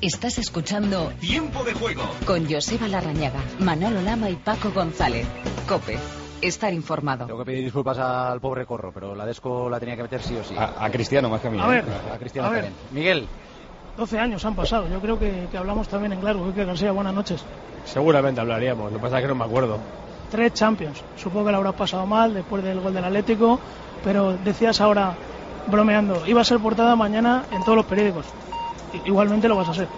Estás escuchando Tiempo de juego con Joseba Larrañaga, Manolo Lama y Paco González. Cope, estar informado. Tengo que pedir disculpas al pobre Corro, pero la Desco la tenía que meter sí o sí. A, a Cristiano más que a mí. A ver, A Cristiano a ver. Miguel, 12 años han pasado. Yo creo que, que hablamos también en claro. que García, buenas noches. Seguramente hablaríamos, lo que pasa es que no me acuerdo. Tres Champions. Supongo que la habrás pasado mal después del gol del Atlético, pero decías ahora, bromeando, iba a ser portada mañana en todos los periódicos. Igualmente lo vas a hacer.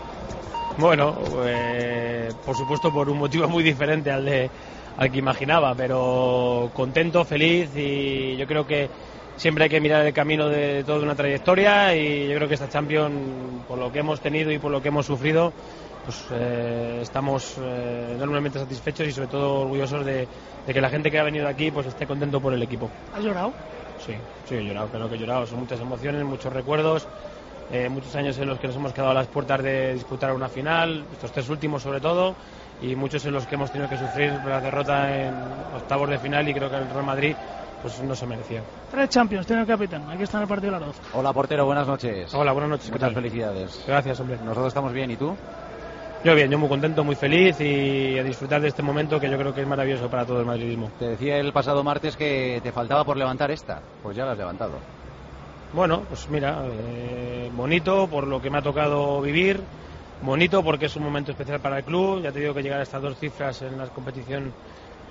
Bueno, eh, por supuesto por un motivo muy diferente al de al que imaginaba, pero contento, feliz y yo creo que siempre hay que mirar el camino de toda una trayectoria y yo creo que esta Champions, por lo que hemos tenido y por lo que hemos sufrido, pues eh, estamos eh, enormemente satisfechos y sobre todo orgullosos de, de que la gente que ha venido aquí pues esté contento por el equipo. ¿Has llorado? Sí, sí, he llorado, claro que he llorado. Son muchas emociones, muchos recuerdos, eh, muchos años en los que nos hemos quedado a las puertas de disputar una final, estos tres últimos sobre todo, y muchos en los que hemos tenido que sufrir la derrota en octavos de final y creo que el Real Madrid pues no se merecía. Tres Champions, tiene el capitán. Aquí está en el partido de las 12. hola portero, buenas noches. Hola, buenas noches. ¿qué Muchas felicidades. Gracias, hombre. Nosotros estamos bien, ¿y tú? Yo bien, yo muy contento, muy feliz y a disfrutar de este momento que yo creo que es maravilloso para todo el madridismo. Te decía el pasado martes que te faltaba por levantar esta. Pues ya la has levantado. Bueno, pues mira, eh, bonito por lo que me ha tocado vivir, bonito porque es un momento especial para el club. Ya te digo que llegar a estas dos cifras en la competición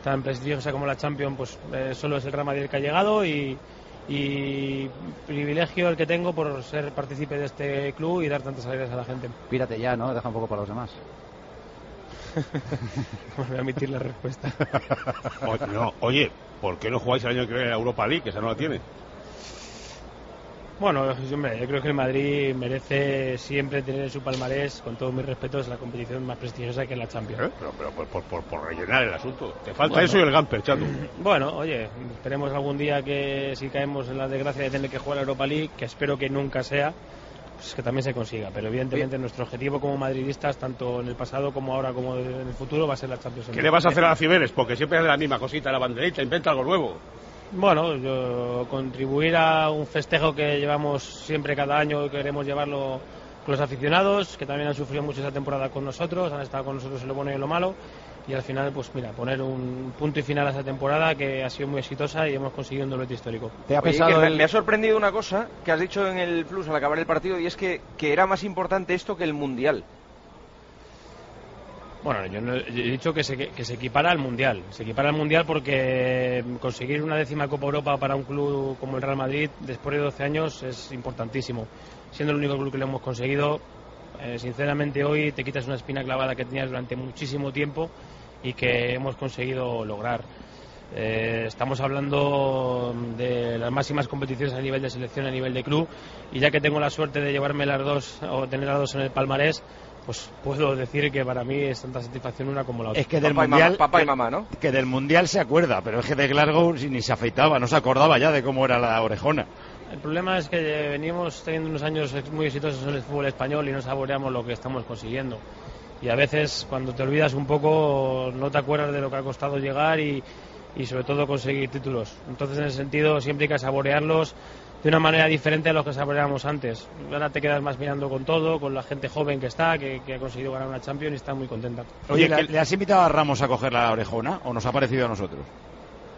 tan prestigiosa como la Champions, pues eh, solo es el Real Madrid el que ha llegado y, y privilegio el que tengo por ser partícipe de este club y dar tantas alegrías a la gente. Pírate ya, ¿no? Deja un poco para los demás. Voy a emitir la respuesta. O- no, oye, ¿por qué no jugáis el año que viene en la Europa League? Que esa no la tiene. Bueno, hombre, yo creo que el Madrid merece siempre tener en su palmarés, con todos mis respetos, la competición más prestigiosa que es la Champions. ¿Eh? Pero, pero por, por- por- por rellenar el asunto. Te falta Bueno. eso y el Gamper, chato. Bueno, oye, esperemos algún día que si caemos en la desgracia de tener que jugar la Europa League, que espero que nunca sea, pues que también se consiga. Pero evidentemente nuestro objetivo como madridistas, tanto en el pasado como ahora como en el futuro, va a ser la Champions. ¿Qué le vas a hacer a la Cibeles? Porque siempre es la misma cosita, la banderita, inventa algo nuevo. Bueno, yo contribuir a un festejo que llevamos siempre cada año y queremos llevarlo con los aficionados, que también han sufrido mucho esa temporada con nosotros, han estado con nosotros en lo bueno y en lo malo, y al final, pues mira, poner un punto y final a esa temporada que ha sido muy exitosa y hemos conseguido un doblete histórico. ¿Te ha Oye, pesado que me, el- me ha sorprendido una cosa que has dicho en el Plus al acabar el partido y es que, que era más importante esto que el Mundial. Bueno, yo, he dicho que se, que se equipara al Mundial. Se equipara al Mundial porque conseguir una décima Copa Europa para un club como el Real Madrid después de 12 años es importantísimo. Siendo el único club que lo hemos conseguido, eh, sinceramente hoy te quitas una espina clavada que tenías durante muchísimo tiempo y que hemos conseguido lograr. Eh, estamos hablando de las máximas competiciones a nivel de selección, a nivel de club, y ya que tengo la suerte de llevarme las dos o tener las dos en el palmarés, pues puedo decir que para mí es tanta satisfacción una como la otra. Es que del Papá y mundial. mamá- papá y que- mamá, ¿no? Que del mundial se acuerda, pero es que de Glasgow ni se afeitaba, no se acordaba ya de cómo era la orejona. El problema es que venimos teniendo unos años muy exitosos en el fútbol español y no saboreamos lo que estamos consiguiendo. Y a veces cuando te olvidas un poco no te acuerdas de lo que ha costado llegar y, y sobre todo conseguir títulos. Entonces en ese sentido siempre hay que saborearlos de una manera diferente a lo que saboreábamos antes. Ahora te quedas más mirando con todo, con la gente joven que está, que, que ha conseguido ganar una Champions y está muy contenta. Oye, ¿le, le has invitado a Ramos a coger la orejona o nos ha parecido a nosotros?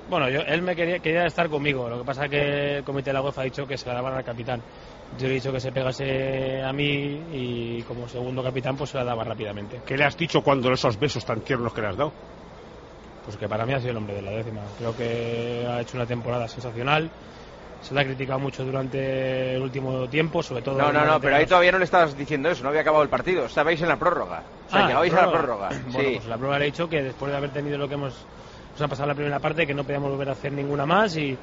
Bueno, yo, él me quería, quería estar conmigo, lo que pasa que el comité de la UEFA ha dicho que se la daban al capitán. Yo le he dicho que se pegase a mí y como segundo capitán pues se la daba rápidamente. ¿Qué le has dicho cuando esos besos tan tiernos que le has dado? Pues que para mí ha sido el hombre de la décima. Creo que ha hecho una temporada sensacional. Se le ha criticado mucho durante el último tiempo, sobre todo... No, no, no, pero ahí todavía no le estabas diciendo eso, no había acabado el partido, estabais en la prórroga. O sea, Ah, llegabais a la prórroga. Bueno, sí. pues la prueba le he dicho que después de haber tenido lo que hemos nos ha pasado la primera parte, que no podíamos volver a hacer ninguna más y,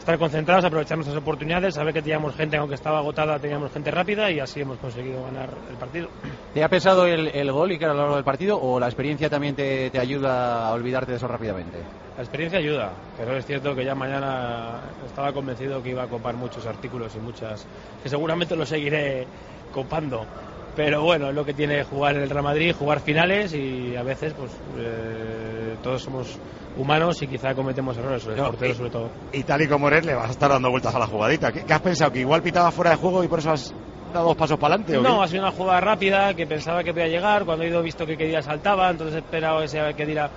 estar concentrados, aprovechar nuestras oportunidades, saber que teníamos gente, aunque estaba agotada, teníamos gente rápida y así hemos conseguido ganar el partido. ¿Te ha pesado el, el gol y que a lo largo del partido o la experiencia también te, te ayuda a olvidarte de eso rápidamente? La experiencia ayuda, pero es cierto que ya mañana estaba convencido que iba a copar muchos artículos y muchas, que seguramente lo seguiré copando. Pero bueno, es lo que tiene jugar en el Real Madrid, jugar finales y a veces pues eh, todos somos humanos y quizá cometemos errores, el No, sobre todo. Y tal y como eres, le vas a estar dando vueltas a la jugadita. ¿Qué, qué has pensado? ¿Que igual pitaba fuera de juego y por eso has dado dos pasos para adelante? No, ha sido una jugada rápida que pensaba que podía llegar. Cuando he ido visto que Kedira saltaba, entonces he esperado ese Kedira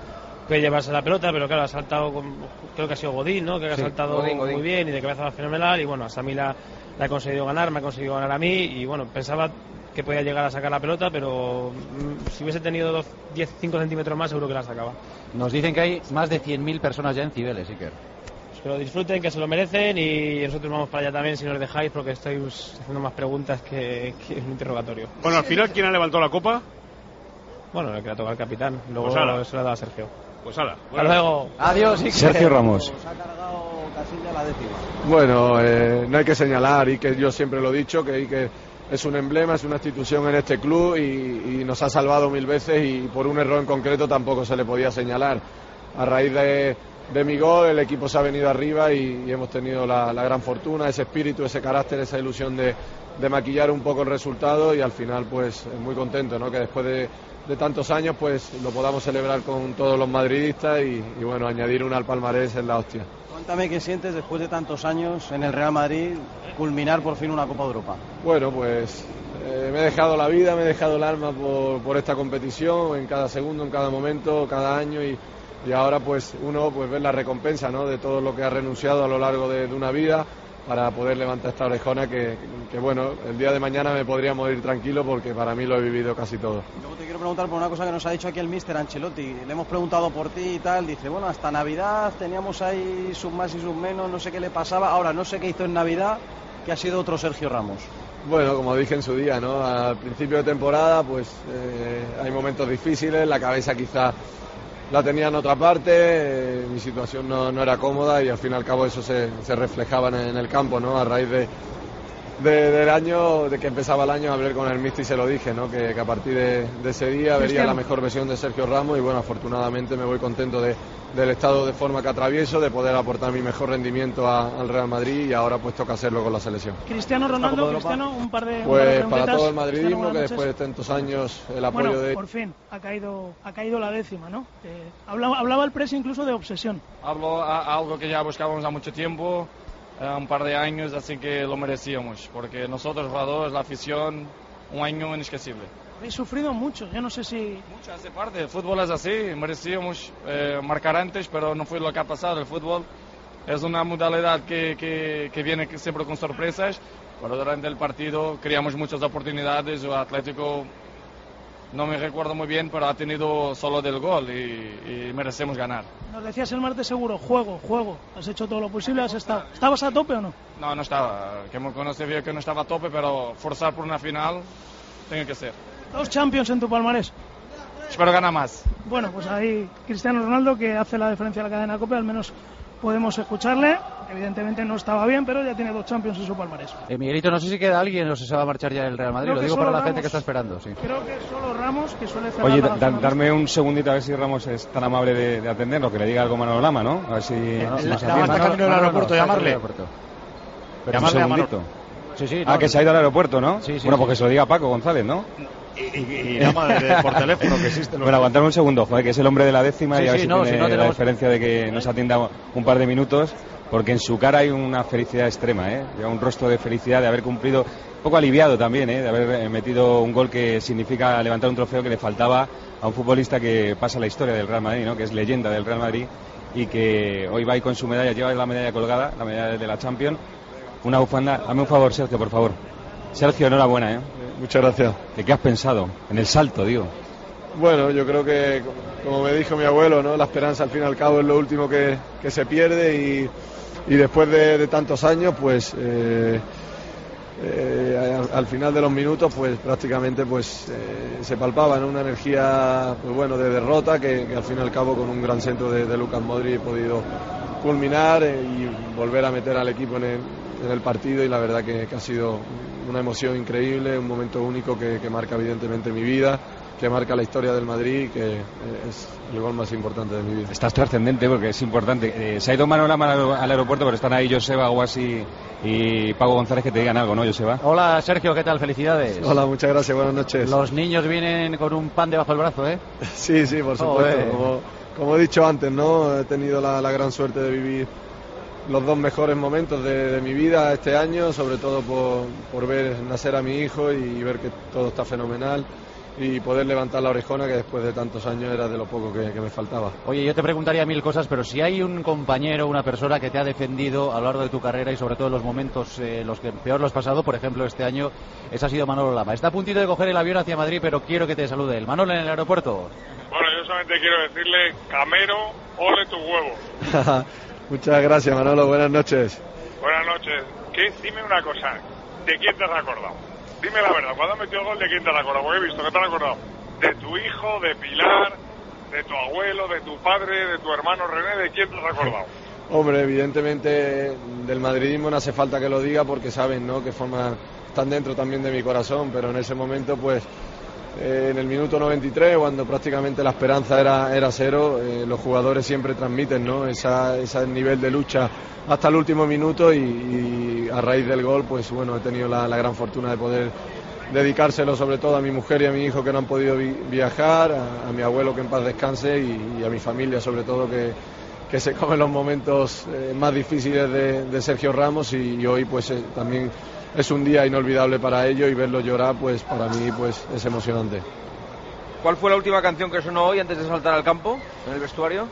puede llevarse la pelota, pero claro, ha saltado, con- creo que ha sido Godín, ¿no? Que ha Sí, saltado Godín, Godín. muy bien y de cabeza va fenomenal. Y bueno, a Sami la, la ha conseguido ganar, me ha conseguido ganar a mí. Y bueno, pensaba que podía llegar a sacar la pelota, pero mm, si hubiese tenido dos, 10, 5 centímetros más, seguro que la sacaba. Nos dicen que hay más de 100.000 personas ya en Cibeles, Iker. Pues que lo disfruten, que se lo merecen y nosotros vamos para allá también si nos dejáis, porque estoy haciendo más preguntas que, que un interrogatorio. Bueno, al final, ¿quién ha levantado la copa? Bueno, el que la toca el capitán, luego Pues se la da a Sergio. Pues ala. Hasta luego. Adiós, Iker. Sergio Ramos. Bueno, eh, no hay que señalar y que yo siempre lo he dicho, que Iker es un emblema, es una institución en este club y, y nos ha salvado mil veces y por un error en concreto tampoco se le podía señalar. A raíz de, de mi gol el equipo se ha venido arriba y, y hemos tenido la, la gran fortuna, ese espíritu, ese carácter, esa ilusión de, de maquillar un poco el resultado y al final pues muy contento, ¿no? Que después de, de tantos años pues lo podamos celebrar con todos los madridistas y, y bueno, añadir una al palmarés es la hostia. Cuéntame qué sientes después de tantos años en el Real Madrid culminar por fin una Copa de Europa. Bueno, pues eh, me he dejado la vida, me he dejado el alma por, por esta competición, en cada segundo, en cada momento, cada año y, y ahora pues uno pues ve la recompensa ¿no? de todo lo que ha renunciado a lo largo de, de una vida para poder levantar esta orejona que, que, bueno, el día de mañana me podría morir tranquilo porque para mí lo he vivido casi todo. Luego te quiero preguntar por una cosa que nos ha dicho aquí el mister Ancelotti. Le hemos preguntado por ti y tal. Dice, bueno, hasta Navidad teníamos ahí sus más y sus menos, no sé qué le pasaba. Ahora no sé qué hizo en Navidad, que ha sido otro Sergio Ramos. Bueno, como dije en su día, ¿no? Al principio de temporada, pues eh, hay momentos difíciles, la cabeza quizá la tenía en otra parte, eh, mi situación no, no era cómoda y al fin y al cabo eso se, se reflejaba en, en el campo, ¿no? A raíz de, de- del año, de que empezaba el año, hablé con el Mister y se lo dije, ¿no? Que, que a partir de, de ese día vería la mejor versión de Sergio Ramos y bueno, afortunadamente me voy contento de, del estado de forma que atravieso, de poder aportar mi mejor rendimiento a- al Real Madrid y ahora pues toca hacerlo con la selección. Cristiano Ronaldo. Cristiano, un par de. un par de Pues para todo el madridismo, que después de tantos años el apoyo Bueno, de... por fin, ha caído, ha caído la décima, ¿no? Eh, hablaba, hablaba el presi incluso de obsesión. Hablo a- algo que ya buscábamos hace mucho tiempo, eh, un par de años, así que lo merecíamos, porque nosotros, jugadores, la afición, un año inesquecible. Habéis sufrido mucho, yo no sé si... Mucho hace parte, el fútbol es así, merecíamos eh, marcar antes, pero no fue lo que ha pasado. El fútbol es una modalidad que, que, que viene siempre con sorpresas, pero durante el partido creamos muchas oportunidades, el Atlético no me recuerdo muy bien, pero ha tenido solo del gol y, y merecemos ganar. Nos decías el martes seguro, juego, juego. Has hecho todo lo posible, has estado. ¿Estabas a tope o no? No, no estaba. Que me conoce bien que no estaba a tope, pero forzar por una final tiene que ser. Dos Champions en tu palmarés. Espero ganar más. Bueno, pues ahí Cristiano Ronaldo que hace la diferencia a la cadena COPE, al menos podemos escucharle. Evidentemente no estaba bien, pero ya tiene dos Champions en su palmarés. Eh, Miguelito, no sé si queda alguien o si se va a marchar ya el Real Madrid. Creo Lo digo para la Ramos. gente que está esperando. Sí. Creo que solo Ramos, que suele cerrar Oye, da- darme un segundito a ver si Ramos es tan amable de, de atendernos, que le diga algo Manolo Lama, ¿no? A ver si... No, nos está camino del aeropuerto, llamarle. Llamarle a Manolo. segundito. Sí, Ah, que se ha ido al aeropuerto, ¿no? Sí, sí, bueno, sí. pues que se lo diga Paco González, ¿no? Y, y- y llama de- por teléfono, que existe. Bueno, un segundo, joder, que es el hombre de la décima Sí, y a ver sí, si no, tiene si no la diferencia de que nos atienda un par de minutos, porque en su cara hay una felicidad extrema, ¿eh? Un rostro de felicidad de haber cumplido, un poco aliviado también, ¿eh? De haber eh, metido un gol que significa levantar un trofeo que le faltaba a un futbolista que pasa la historia del Real Madrid, ¿no? Que es leyenda del Real Madrid y que hoy va ahí con su medalla, lleva la medalla colgada, la medalla de la Champions, una bufanda. Dame un favor, Sergio, por favor. Sergio, enhorabuena, ¿eh? Muchas gracias. ¿De qué has pensado? En el salto, digo. Bueno, yo creo que, como me dijo mi abuelo, ¿no? la esperanza al fin y al cabo es lo último que, que se pierde y, y después de, de tantos años, pues eh, eh, al, al final de los minutos, pues prácticamente pues eh, se palpaba ¿no? una energía pues bueno de derrota que, que al fin y al cabo con un gran centro de, de Lucas Modri he podido culminar eh, y volver a meter al equipo en el, en el partido y la verdad que, que ha sido una emoción increíble, un momento único que, que marca evidentemente mi vida que marca la historia del Madrid y que eh, es el gol más importante de mi vida. Estás trascendente porque es importante. Eh, se ha ido Manuel al, al aeropuerto, pero están ahí Joseba Guasi y Pago González que te digan algo, ¿no, Joseba? Hola, Sergio, ¿qué tal? Felicidades. Hola, muchas gracias, buenas noches. Los niños vienen con un pan debajo del brazo, ¿eh? Sí, sí, por supuesto. Joder. Como, como he dicho antes, ¿no? He tenido la, la gran suerte de vivir los dos mejores momentos de, de mi vida este año, sobre todo por, por ver nacer a mi hijo y ver que todo está fenomenal y poder levantar la orejona que después de tantos años era de lo poco que, que me faltaba. Oye, yo te preguntaría mil cosas, pero si hay un compañero, una persona que te ha defendido a lo largo de tu carrera y sobre todo en los momentos eh, los que peor lo has pasado, por ejemplo este año, ese ha sido Manolo Lama. Está a puntito de coger el avión hacia Madrid, pero quiero que te salude él. Manolo en el aeropuerto. Bueno, yo solamente quiero decirle, Camero, ole tu huevo. Muchas gracias, Manolo. Buenas noches. Buenas noches. ¿Qué? Dime una cosa. ¿De quién te has acordado? Dime la verdad. Cuando has metido el gol, ¿de quién te has acordado? Porque he visto que te has acordado de tu hijo, de Pilar, de tu abuelo, de tu padre, de tu hermano René. ¿De quién te has acordado? Hombre, evidentemente del madridismo no hace falta que lo diga porque saben ¿no? que forma, están dentro también de mi corazón, pero en ese momento pues eh, en el minuto 93, cuando prácticamente la esperanza era, era cero, eh, los jugadores siempre transmiten ¿no? Esa, ese nivel de lucha hasta el último minuto y, a raíz del gol pues bueno, he tenido la, gran fortuna de poder dedicárselo sobre todo a mi mujer y a mi hijo que no han podido vi- viajar, a, mi abuelo que en paz descanse y, a mi familia sobre todo que, que se comen los momentos eh, más difíciles de, de Sergio Ramos y, y hoy pues también es un día inolvidable para ellos y verlo llorar pues para mí pues es emocionante. ¿Cuál fue la última canción que sonó hoy antes de saltar al campo, en el vestuario?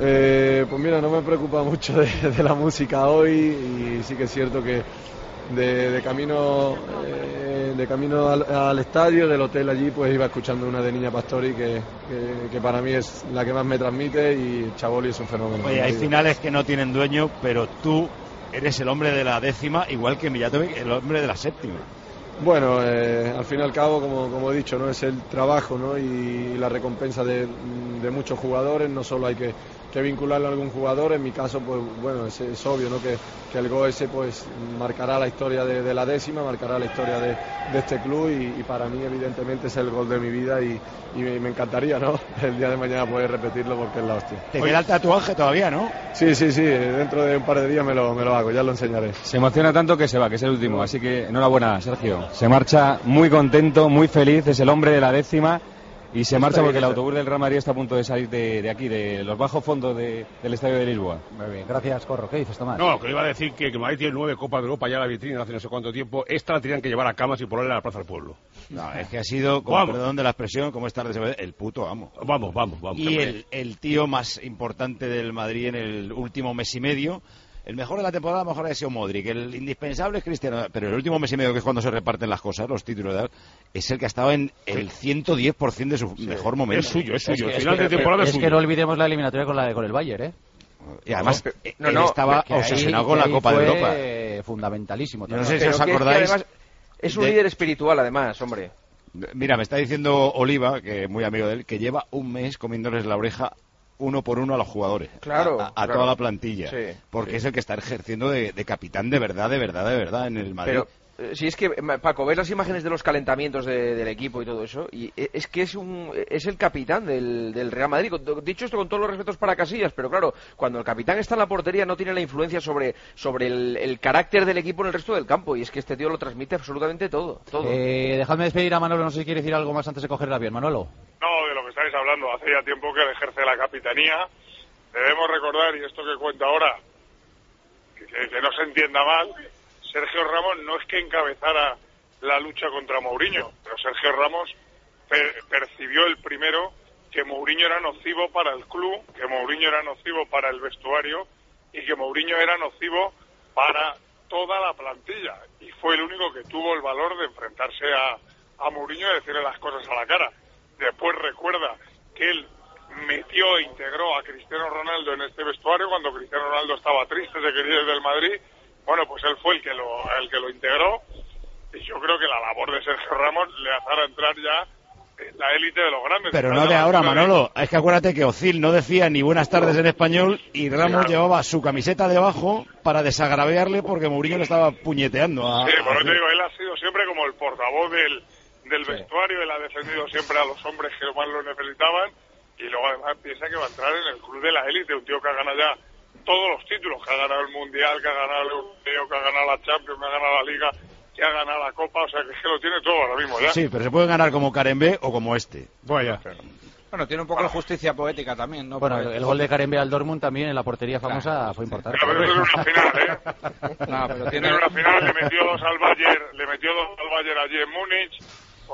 Eh, pues mira, no me preocupa mucho de, de la música hoy y sí que es cierto que de, de camino eh, de camino al, al estadio, del hotel allí, pues iba escuchando una de Niña Pastori que, que, que para mí es la que más me transmite y Chaboli es un fenómeno. Oye, hay finales que no tienen dueño, pero tú eres el hombre de la décima, igual que Mijatovic, el hombre de la séptima. Bueno, eh, al fin y al cabo, como, como he dicho, no es el trabajo ¿no? y la recompensa de, de muchos jugadores. No solo hay que, que vincularlo a algún jugador. En mi caso, pues bueno, es, es obvio ¿no? que, que el gol ese pues marcará la historia de, de la décima, marcará la historia de, de este club y, y para mí evidentemente es el gol de mi vida y, y me, me encantaría ¿no? el día de mañana poder repetirlo porque es la hostia. Te queda el tatuaje todavía, ¿no? Sí, sí, sí, dentro de un par de días me lo, me lo hago, ya lo enseñaré. Se emociona tanto que se va, que es el último. Así que enhorabuena, Sergio. Se marcha muy contento, muy feliz, es el hombre de la décima. Y se marcha porque el autobús del Real Madrid está a punto de salir de, de aquí, de los bajos fondos de- del estadio de Lisboa. Muy bien, gracias, Corro. ¿Qué dices, Tomás? No, que le iba a decir que, que Madrid tiene nueve Copas de Europa ya en la vitrina hace no sé cuánto tiempo. Esta la tenían que llevar a camas y ponerla en la Plaza del Pueblo. No, es que ha sido, con Vamos. perdón de la expresión, como es tarde, el puto amo. Vamos, vamos, vamos. Y el, el tío más importante del Madrid en el último mes y medio. El mejor de la temporada, a lo mejor ha sido Modric. El indispensable es Cristiano. Pero el último mes y medio, que es cuando se reparten las cosas, los títulos, y tal, es el que ha estado en el 110% de su mejor momento. Es suyo, es suyo. Es el que- final de es que- temporada es, es que suyo. no olvidemos la eliminatoria con, la, con el Bayern, ¿eh? Y además, No, él no, estaba obsesionado con la Copa de Europa. fundamentalísimo. Yo no sé si os Pero que es que acordáis además es un de- líder espiritual, además, hombre. Mira, me está diciendo Oliva, que es muy amigo de él, que lleva un mes comiéndoles la oreja uno por uno a los jugadores. Claro, A, a claro. toda la plantilla. Sí, porque sí. es el que está ejerciendo de, de capitán de verdad, de verdad, de verdad en el Madrid. Pero si es que, eh, Paco, ves las imágenes de los calentamientos de- del equipo y todo eso, y eh, es que es un es el capitán del, del Real Madrid. Dicho esto con todos los respetos para Casillas, pero claro, cuando el capitán está en la portería no tiene la influencia sobre, sobre el, el carácter del equipo en el resto del campo, y es que este tío lo transmite absolutamente todo. todo. Eh, dejadme despedir a Manolo, no sé si quiere decir algo más antes de coger el avión. Manolo. No, de lo que estáis hablando. Hace ya tiempo que él ejerce la capitanía. Debemos recordar, y esto que cuenta ahora, que no se entienda mal, Sergio Ramos no es que encabezara la lucha contra Mourinho, pero Sergio Ramos per- percibió el primero que Mourinho era nocivo para el club, que Mourinho era nocivo para el vestuario y que Mourinho era nocivo para toda la plantilla. Y fue el único que tuvo el valor de enfrentarse a, a Mourinho y decirle las cosas a la cara. Después recuerda que él metió e integró a Cristiano Ronaldo en este vestuario cuando Cristiano Ronaldo estaba triste, se quería ir del Madrid. Bueno, pues él fue el que lo, el que lo integró y yo creo que la labor de Sergio Ramos le hará entrar ya la élite de los grandes. Pero no de ahora, Manolo. Es que acuérdate que Ozil no decía ni buenas tardes en español y Ramos Claro. llevaba su camiseta debajo para desagraviarle porque Mourinho le estaba puñeteando a... Sí, por eso te digo, él ha sido siempre como el portavoz del, del vestuario, él ha defendido siempre a los hombres que más lo necesitaban y luego además piensa que va a entrar en el club de la élite, un tío que ha ganado ya todos los títulos, que ha ganado el Mundial, que ha ganado el Europeo, que ha ganado la Champions, que ha ganado la Liga, que ha ganado la Copa, o sea que es que lo tiene todo ahora mismo ya. Sí, pero se puede ganar como Karembé o como este. Vaya. Bueno, tiene un poco de justicia poética también, ¿no? Bueno, el, el gol de Karembe al Dortmund también en la portería famosa fue importante. Pero eso es una final, ¿eh? No, pero Tiene tiene... una final, le metió dos al Bayern, le metió dos al Bayern allí en Múnich,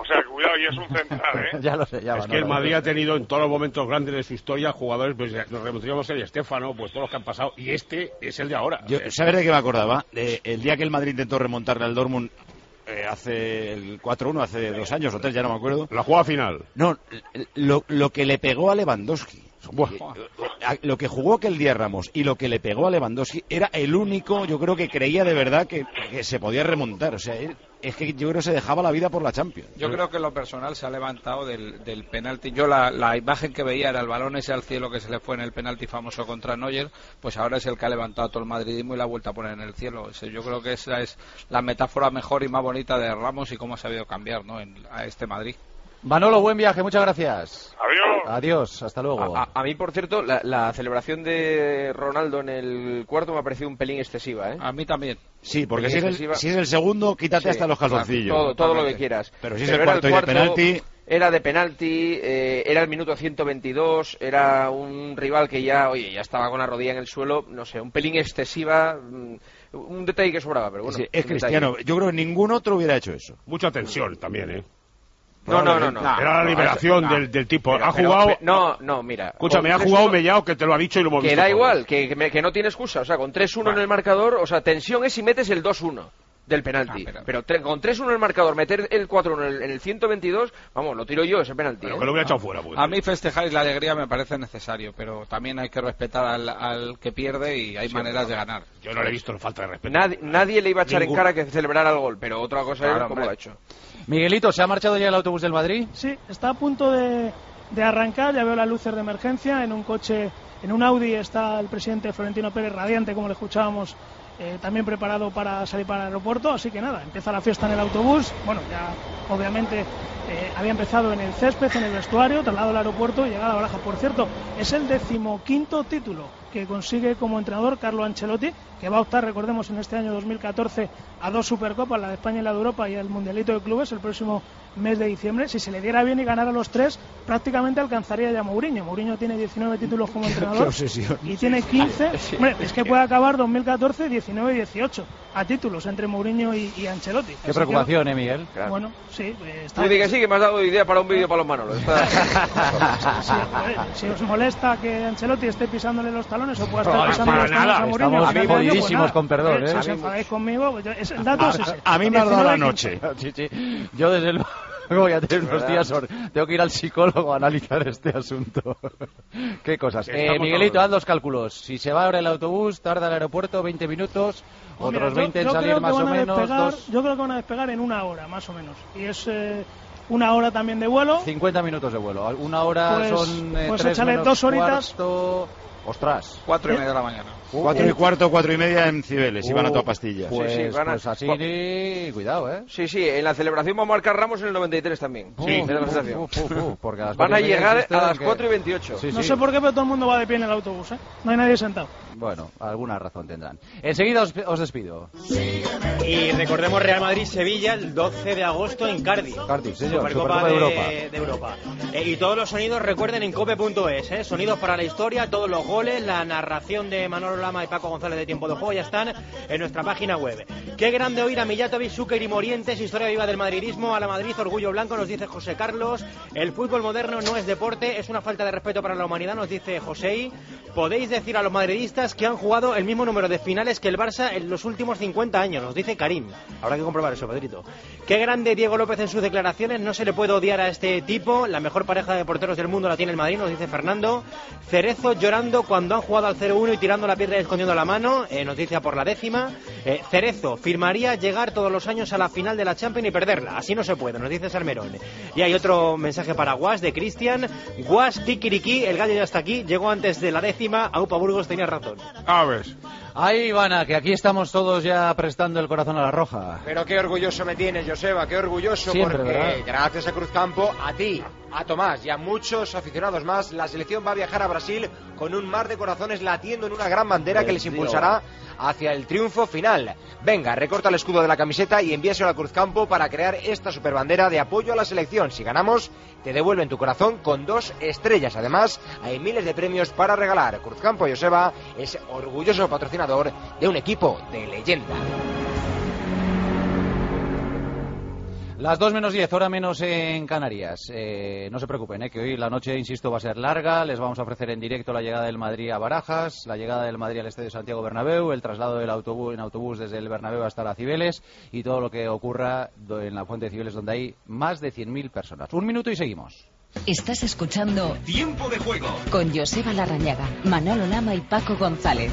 o sea, cuidado, y es un central, ¿eh? ya lo sé, ya Es va, que el no. Madrid ha tenido en todos los momentos grandes de su historia jugadores, pues nos remontaríamos el Estefano, pues todos los que han pasado, y este es el de ahora. Yo, Eh, ¿Sabes de qué me acordaba? De el día que el Madrid intentó remontarle al Dortmund eh, hace el 4-1, hace dos años o tres, ya no me acuerdo. La jugada final. No, lo, lo que le pegó a Lewandowski. Lo que jugó aquel día Ramos y lo que le pegó a Lewandowski era el único, yo creo que creía de verdad que, que se podía remontar. O sea, es que yo creo que se dejaba la vida por la Champions. Yo creo que lo personal se ha levantado del, del penalti. Yo la, la imagen que veía era el balón ese al cielo que se le fue en el penalti famoso contra Neuer, pues ahora es el que ha levantado todo el madridismo y la ha vuelto a poner en el cielo. Yo creo que esa es la metáfora mejor y más bonita de Ramos y cómo ha sabido cambiar ¿no? en, a este Madrid. Manolo, buen viaje, muchas gracias. Adiós. Adiós, hasta luego. A, a mí, por cierto, la, la celebración de Ronaldo en el cuarto me ha parecido un pelín excesiva, ¿eh? A mí también. Sí, porque si es, el, si es el segundo, quítate Sí, hasta los calzoncillos. Todo, todo lo que quieras. Pero si es Pero el cuarto y de penalti, Era de penalti, eh, era el minuto 122, era un rival que ya, oye, ya estaba con la rodilla en el suelo, no sé, un pelín excesiva, mm, un detalle que sobraba, pero bueno. sí, es cristiano. detalle. Yo creo que ningún otro hubiera hecho eso. Mucha tensión también, ¿eh? No, no, no, no. Era la liberación no. del, del tipo. Pero- ha pero- jugado. no, no, mira. Escúchame, ha jugado 3-1 Mellao, que te lo ha dicho y lo hemos Que da igual, que, que me- que no tiene excusa. O sea, con 3-1 en el marcador, o sea, tensión es si metes el 2-1 del penalti. pero tre- con 3-1 en el marcador, meter el 4-1 en el, en el 122, vamos, lo tiro yo ese penalti. Pero ¿eh? que lo hubiera echado fuera, pues. A mí festejar y la alegría me parece necesario, pero también hay que respetar al, al que pierde y hay maneras de ganar. Yo no le he visto falta de respeto. Nadie, nadie le iba a echar Ningún- en cara que celebrara el gol, pero otra cosa Claro, es cómo lo ha hecho. Miguelito, ¿se ha marchado ya el autobús del Madrid? Sí, está a punto de, de arrancar, ya veo las luces de emergencia, en un coche, en un Audi está el presidente Florentino Pérez radiante, como le escuchábamos, eh, también preparado para salir para el aeropuerto, así que nada, empieza la fiesta en el autobús, bueno, ya obviamente eh, había empezado en el césped, en el vestuario, traslado al aeropuerto y llegada a Baraja. Por cierto, es el decimoquinto título que consigue como entrenador Carlo Ancelotti, que va a optar, recordemos, en este año 2014 a dos Supercopas, la de España y la de Europa y el Mundialito de Clubes el próximo mes de diciembre. Si se le diera bien y ganara los tres, prácticamente alcanzaría ya a Mourinho. Mourinho tiene 19 títulos como entrenador obsesión. y tiene 15. Hombre, es que puede acabar 2014, 19 y 18 a títulos entre Mourinho y, y Ancelotti. Qué Así preocupación, que, ¿eh, Miguel? Bueno, sí, eh, está Tú di que sí, que me has dado idea para un vídeo para los Manolos. Está- Sí, si os molesta que Ancelotti esté pisándole los talones o pueda estar Para- pisando los talones a Mourinho, estamos del año, pues nada. con perdón, ¿eh? Si A os mí- enfadáis conmigo, pues yo- es- el dato es ese. A mí me ha dado la 19, noche. Sí, sí. Yo desde luego voy a tener unos días. hor- Tengo que ir al psicólogo a analizar este asunto. Qué cosas. Eh, Miguelito, haz los cálculos. Si se va ahora el autobús, tarda el aeropuerto 20 minutos, Pues mira, otros yo- 20 en yo salir creo que más o menos. despegar- dos- Yo creo que van a despegar en una hora, más o menos. Y es eh, una hora también de vuelo. 50 minutos de vuelo. Una hora Pues- son eh, pues tres échale dos horitas. cuarto. Ostras. Cuatro y media de la mañana. Cuatro y cuarto, cuatro y media en Cibeles, iban a toda pastilla. Pues, sí, van a- pues así, cuidado, ¿eh? Sí, sí, en la celebración va a marcar Ramos en el 93 también. Uf, me da la uf, sensación. uf, uf, uf, porque a las Van cuatro a y media llegar a las que- 4 y 28. Sí, No sí. sé por qué, pero todo el mundo va de pie en el autobús, ¿eh? No hay nadie sentado. Bueno, alguna razón tendrán. Enseguida os, os despido. Y recordemos Real Madrid-Sevilla el 12 de agosto en Cardiff. Cardiff, señor, Supercopa, Supercopa de de, Europa. de Europa. Eh, y todos los sonidos recuerden en cope.es, ¿eh? sonidos para la historia, todos los goles, la narración de Manolo Lama y Paco González de Tiempo de Juego ya están en nuestra página web. Qué grande oír a Mijatovic, Zucker y Morientes, historia viva del madridismo, a la Madrid, orgullo blanco, nos dice José Carlos. El fútbol moderno no es deporte, es una falta de respeto para la humanidad, nos dice José. Podéis decir a los madridistas que han jugado el mismo número de finales que el Barça en los últimos 50 años, nos dice Karim. Habrá que comprobar eso, Pedrito. Qué grande Diego López en sus declaraciones, no se le puede odiar a este tipo. La mejor pareja de porteros del mundo la tiene el Madrid, nos dice Fernando. Cerezo llorando cuando han jugado al 0-1 y tirando la piedra y escondiendo la mano, eh, nos dice a por la décima. Eh, Cerezo firmaría llegar todos los años a la final de la Champions y perderla. Así no se puede, nos dice Salmerón. Y hay otro mensaje para Guas de Cristian. Guas, Kikiriki, el gallo ya está aquí, llegó antes de la décima. Aupa Burgos tenía razón. A ver. Ahí, Ivana, que aquí estamos todos ya prestando el corazón a la roja. Pero qué orgulloso me tienes, Joseba, qué orgulloso Siempre, porque ¿verdad? gracias a Cruzcampo, a ti, a Tomás y a muchos aficionados más, la selección va a viajar a Brasil con un mar de corazones latiendo en una gran bandera que les Tío. impulsará hacia el triunfo final. Venga, recorta el escudo de la camiseta y envíaselo a Cruzcampo para crear esta superbandera de apoyo a la selección. Si ganamos, te devuelven tu corazón con dos estrellas. Además, hay miles de premios para regalar. Cruzcampo Joseba es orgulloso patrocinador de un equipo de leyenda. Las 2 menos 10, hora menos en Canarias. Eh, no se preocupen, eh, que hoy la noche, insisto, va a ser larga. Les vamos a ofrecer en directo la llegada del Madrid a Barajas, la llegada del Madrid al Estadio Santiago Bernabéu, el traslado del autobús en autobús desde el Bernabéu hasta la Cibeles y todo lo que ocurra en la Fuente de Cibeles, donde hay más de 100.000 personas. Un minuto y seguimos. Estás escuchando Tiempo de juego. con Joseba Larrañaga, Manolo Lama y Paco González.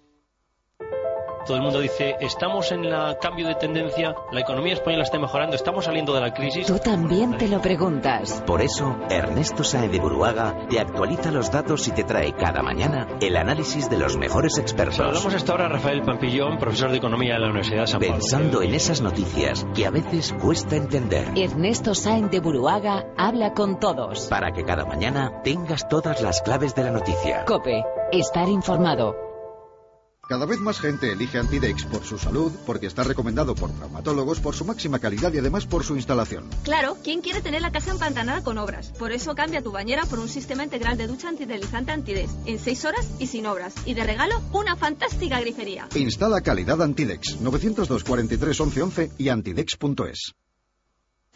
Todo el mundo dice, estamos en el cambio de tendencia, la economía española está mejorando, estamos saliendo de la crisis. Tú también te lo preguntas. Por eso, Ernesto Saez de Buruaga te actualiza los datos y te trae cada mañana el análisis de los mejores expertos. Hablamos hasta ahora a Rafael Pampillón, profesor de economía de la Universidad de San Pablo. Pensando en esas noticias que a veces cuesta entender. Ernesto Sáenz de Buruaga habla con todos. Para que cada mañana tengas todas las claves de la noticia. Cope, estar informado. Cada vez más gente elige Antidex por su salud, porque está recomendado por traumatólogos, por su máxima calidad y además por su instalación. Claro, ¿quién quiere tener la casa empantanada con obras? Por eso cambia tu bañera por un sistema integral de ducha antideslizante Antidex en 6 horas y sin obras. Y de regalo, una fantástica grifería. Instala calidad Antidex 902 43 11 11 y antidex.es.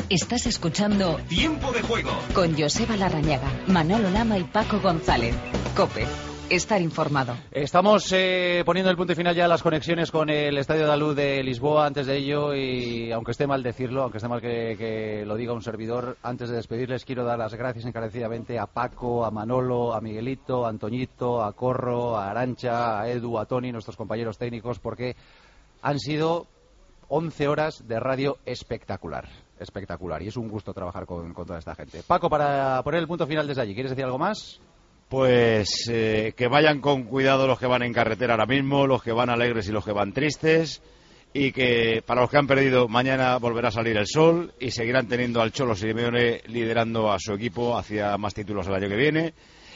Estás escuchando Tiempo de juego. con Joseba Larrañaga, Manolo Lama y Paco González. Cope, estar informado. Estamos eh, poniendo el punto final ya a las conexiones con el Estadio de Luz de Lisboa antes de ello y aunque esté mal decirlo, aunque esté mal que, lo diga un servidor, antes de despedirles quiero dar las gracias encarecidamente a Paco, a Manolo, a Miguelito, a Antoñito, a Corro, a Arancha, a Edu, a Tony, nuestros compañeros técnicos, porque han sido 11 horas de radio espectacular. Espectacular. Y es un gusto trabajar con toda esta gente. Paco, para poner el punto final desde allí, ¿quieres decir algo más? Pues eh, que vayan con cuidado los que van en carretera ahora mismo, los que van alegres y los que van tristes, y que para los que han perdido mañana volverá a salir el sol y seguirán teniendo al Cholo Simeone liderando a su equipo hacia más títulos el año que viene.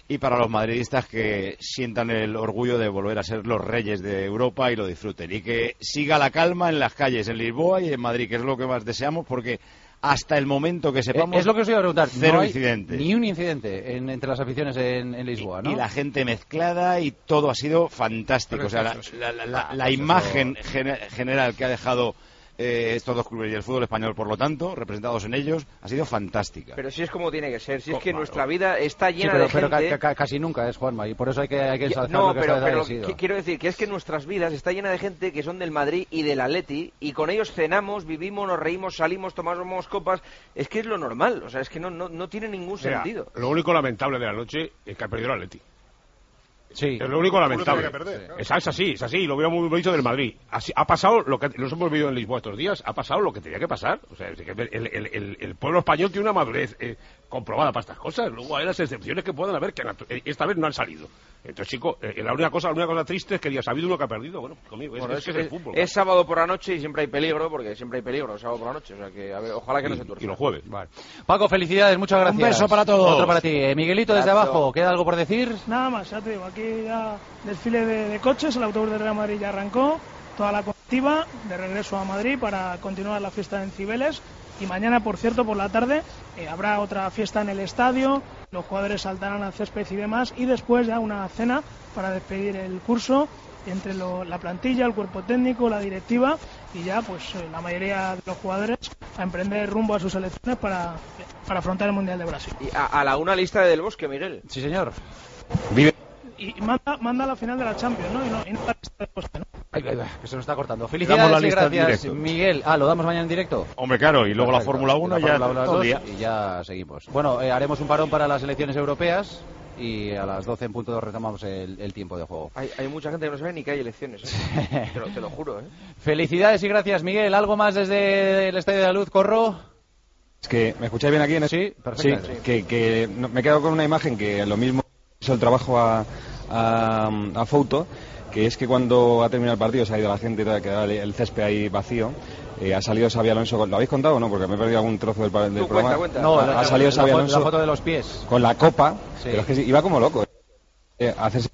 Y para los madridistas que sientan el orgullo de volver a ser los reyes de Europa y lo disfruten. Y que siga la calma en las calles, en Lisboa y en Madrid, que es lo que más deseamos, porque hasta el momento que sepamos. Es lo que os iba a preguntar. Cero No hay incidentes. Ni un incidente en- entre las aficiones en, en Lisboa, ¿no? y la gente mezclada y todo ha sido fantástico. O sea, la, la- la- la- la imagen gene- general que ha dejado eh, estos dos clubes y el fútbol español, por lo tanto, representados en ellos, ha sido fantástica. Pero si es como tiene que ser, si es que Claro. nuestra vida está Sí, llena pero, de pero ca- gente... ca- casi nunca es Juanma y por eso hay que, hay que ensalzar No, lo que pero, esta vez pero haya sido. qui- quiero decir que es que nuestras vidas está llena de gente que son del Madrid y del Atleti y con ellos cenamos, vivimos, nos reímos, salimos, tomamos copas. Es que es lo normal, o sea, es que no, no, no tiene ningún Mira, sentido. Lo único lamentable de la noche es que ha perdido el Atleti. Sí. Es lo único lamentable. tenía que perder, claro. Es, es así, es así, lo veo muy bonito del Madrid. Así, ha pasado lo que nos hemos vivido en Lisboa estos días, ha pasado lo que tenía que pasar. O sea, el, el- el- el pueblo español tiene una madurez eh, comprobada para estas cosas. Luego hay las excepciones que pueden haber, que eh, esta vez no han salido. Entonces, chico, eh, la única cosa, la única cosa triste es que ya ha habido uno que ha perdido. Bueno, conmigo, es, Bueno, es es, que es el fútbol. es sábado por la noche y siempre hay peligro, porque siempre hay peligro el sábado por la noche. O sea, que a ver, ojalá que no se tuerza. y los jueves. Paco, felicidades, muchas gracias. beso para todos. Otro para ti. Eh, Miguelito, desde abajo, ¿queda algo por decir? Nada más, ya te digo, aquí ya desfile de, de coches, el autobús de Real Madrid ya arrancó, toda la colectiva de regreso a Madrid para continuar la fiesta en Cibeles y mañana, por cierto, por la tarde eh, habrá otra fiesta en el estadio, los jugadores saltarán al césped y demás y después ya una cena para despedir el curso entre lo- la plantilla, el cuerpo técnico, la directiva y ya pues eh, la mayoría de los jugadores a emprender rumbo a sus selecciones para, para afrontar el Mundial de Brasil. Y a, a la una lista de Del Bosque, Miguel. Sí, señor. Vive, y manda, manda a la final de la Champions, ¿no? Y no, y no la lista de poste, ¿no? Ay, ay, ay, que se nos está cortando. Felicidades la y lista gracias. Miguel. Ah, lo damos mañana en directo. Hombre, claro, y luego la Perfecto. Fórmula 1 Y la ya Fórmula 1 a las todo dos el día. y ya seguimos. Bueno, eh, haremos un parón para las elecciones europeas y a las 12 en punto retomamos el, el tiempo de juego. Hay, hay mucha gente que no sabe ni que hay elecciones. ¿eh? te, lo, te lo juro, ¿eh? Felicidades y gracias, Miguel. ¿Algo más desde el Estadio de la Luz, Corro? Es que, ¿me escucháis bien aquí? En Sí, perfectamente. Sí, que, que no- me he quedado con una imagen que lo mismo hizo el trabajo a, a, a Fouto, que es que cuando ha terminado el partido se ha ido la gente, toda, quedaba el, el césped ahí vacío. eh, ha salido Xavi Alonso, ¿lo habéis contado o no? Porque me he perdido algún trozo del, del Tú, programa. cuenta, cuenta. No, ha, la- ha salido Xavi Alonso la foto de los pies. con la copa, Sí. pero es que iba como loco. eh, hacerse-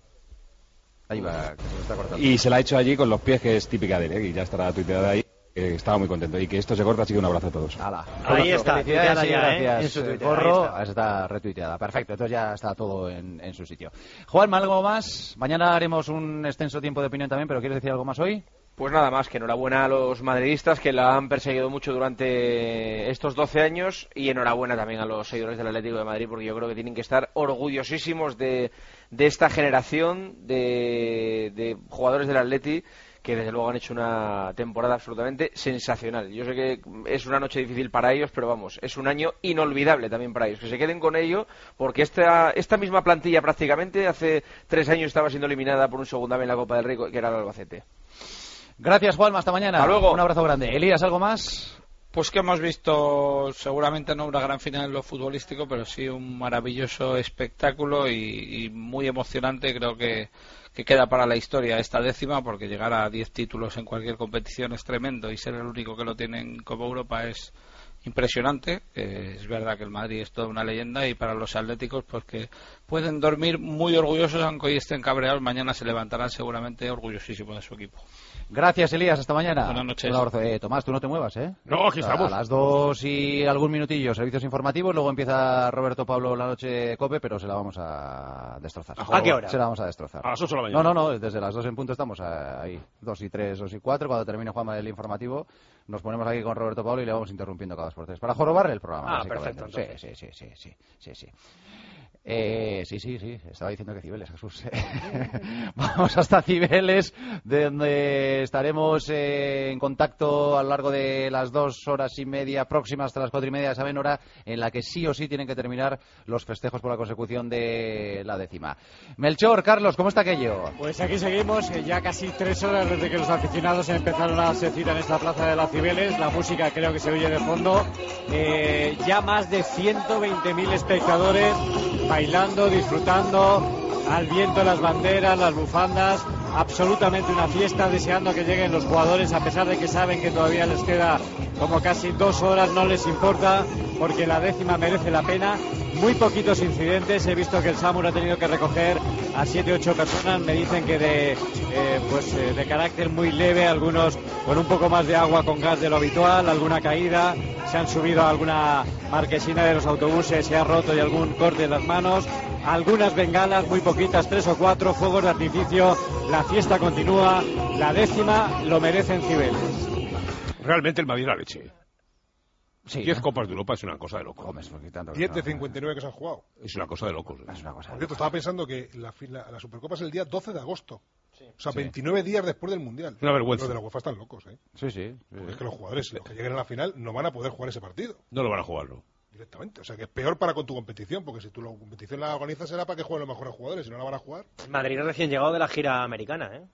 Ahí va, que se nos está cortando. y se la ha hecho allí con los pies, que es típica de él, ¿eh? y ya estará tuiteada ahí. Que estaba muy contento. Y que esto se corta, así que un abrazo a todos. Ahí está, Felicidades tuiteada ya, ¿eh? gracias, En su Twitter, Corro. ahí está. está retuiteada. Perfecto, entonces ya está todo en, en su sitio. Juanma, ¿algo más? Mañana haremos un extenso tiempo de opinión también, pero ¿quieres decir algo más hoy? Pues nada más, que enhorabuena a los madridistas que la han perseguido mucho durante estos 12 años y enhorabuena también a los seguidores del Atlético de Madrid porque yo creo que tienen que estar orgullosísimos de, de esta generación de, de jugadores del Atleti que desde luego han hecho una temporada absolutamente sensacional. Yo sé que es una noche difícil para ellos, pero vamos, es un año inolvidable también para ellos. Que se queden con ello, porque esta, esta misma plantilla prácticamente hace tres años estaba siendo eliminada por un segundame en la Copa del Rey, que era el Albacete. Gracias, Juanma. Hasta mañana. Hasta luego. Un abrazo grande. Elías, ¿algo más? Pues que hemos visto seguramente no una gran final en lo futbolístico, pero sí un maravilloso espectáculo y, y muy emocionante. Creo que, que queda para la historia esta décima, porque llegar a 10 títulos en cualquier competición es tremendo y ser el único que lo tiene en Copa Europa es impresionante. Eh, es verdad que el Madrid es toda una leyenda y para los atléticos, pues que pueden dormir muy orgullosos, aunque hoy estén cabreados, mañana se levantarán seguramente orgullosísimos de su equipo. Gracias, Elías. Hasta mañana. Buenas noches. Un abrazo. Eh, Tomás, tú no te muevas, ¿eh? No, aquí estamos. A las dos y algún minutillo, servicios informativos. Luego empieza Roberto Pablo la noche cope, pero se la vamos a destrozar. ¿A qué hora? Se la vamos a destrozar. A las ocho de la mañana. No, no, no. Desde las dos en punto estamos ahí. Dos y tres, dos y cuatro. Cuando termine Juanma el informativo, nos ponemos aquí con Roberto Pablo y le vamos interrumpiendo cada dos por tres. Para jorobarle el programa. Ah, perfecto, Sí, sí, sí, sí, sí, sí, sí. Eh, sí, sí, sí, estaba diciendo que Cibeles, Jesús. Vamos hasta Cibeles, de donde estaremos eh, en contacto a lo largo de las dos horas y media próximas hasta las cuatro y media de esa hora, en la que sí o sí tienen que terminar los festejos por la consecución de la décima. Melchor, Carlos, ¿cómo está aquello? Pues aquí seguimos, ya casi tres horas desde que los aficionados empezaron a hacer cita en esta plaza de las Cibeles. La música creo que se oye de fondo. Eh, ya más de 120.000 espectadores bailando, disfrutando, al viento las banderas, las bufandas. Absolutamente una fiesta, deseando que lleguen los jugadores, a pesar de que saben que todavía les queda como casi dos horas, no les importa, porque la décima merece la pena. Muy poquitos incidentes, he visto que el Samur ha tenido que recoger a siete ocho personas, me dicen que de, eh, pues, eh, de carácter muy leve, algunos con un poco más de agua con gas de lo habitual, alguna caída, se han subido a alguna marquesina de los autobuses, se ha roto y algún corte en las manos, algunas bengalas, muy poquitas, tres o cuatro, fuegos de artificio, la fiesta continúa, la décima lo merecen Cibeles. Realmente el Madrid la leche. Sí. 10 copas de Europa es una cosa de locos. 10 de 59 que se han jugado. Es una cosa de locos. Es una cosa Por cierto, estaba pensando que la, la- la Supercopa es el día 12 de agosto. O sea, Sí. 29 días después del Mundial. Una vergüenza. Los de la UEFA están locos, ¿eh? Sí, sí. Porque es que los jugadores, los que lleguen a la final, no van a poder jugar ese partido No lo van a jugar, ¿no? Directamente. O sea, que es peor para con tu competición, porque si tú la competición la organizas será para que jueguen los mejores jugadores, si no la van a jugar. Madrid recién llegado de la gira americana, ¿eh?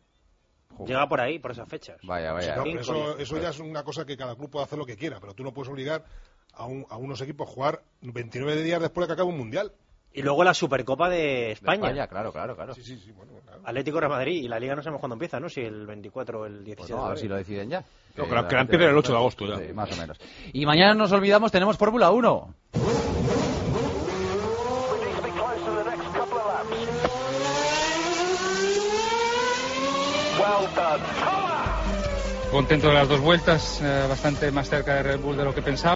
Llega por ahí, por esas fechas. Vaya, vaya. No, eso, eso ya es una cosa que cada club puede hacer lo que quiera, pero tú no puedes obligar a, un- a unos equipos a jugar 29 días después de que acabe un mundial. Y luego la Supercopa de España. España, claro, claro, claro. Sí, sí, sí, bueno, claro. Atlético Real Madrid. Y la Liga no sabemos cuándo empieza, ¿no? Si el 24 o el Pues 17 no, a de ver si lo deciden ya. No, que la- que la empiecen el 8 de agosto ya. Sí, más o menos. Y mañana nos olvidamos, tenemos Fórmula 1. Contento de las dos vueltas, eh, bastante más cerca de Red Bull de lo que pensaba.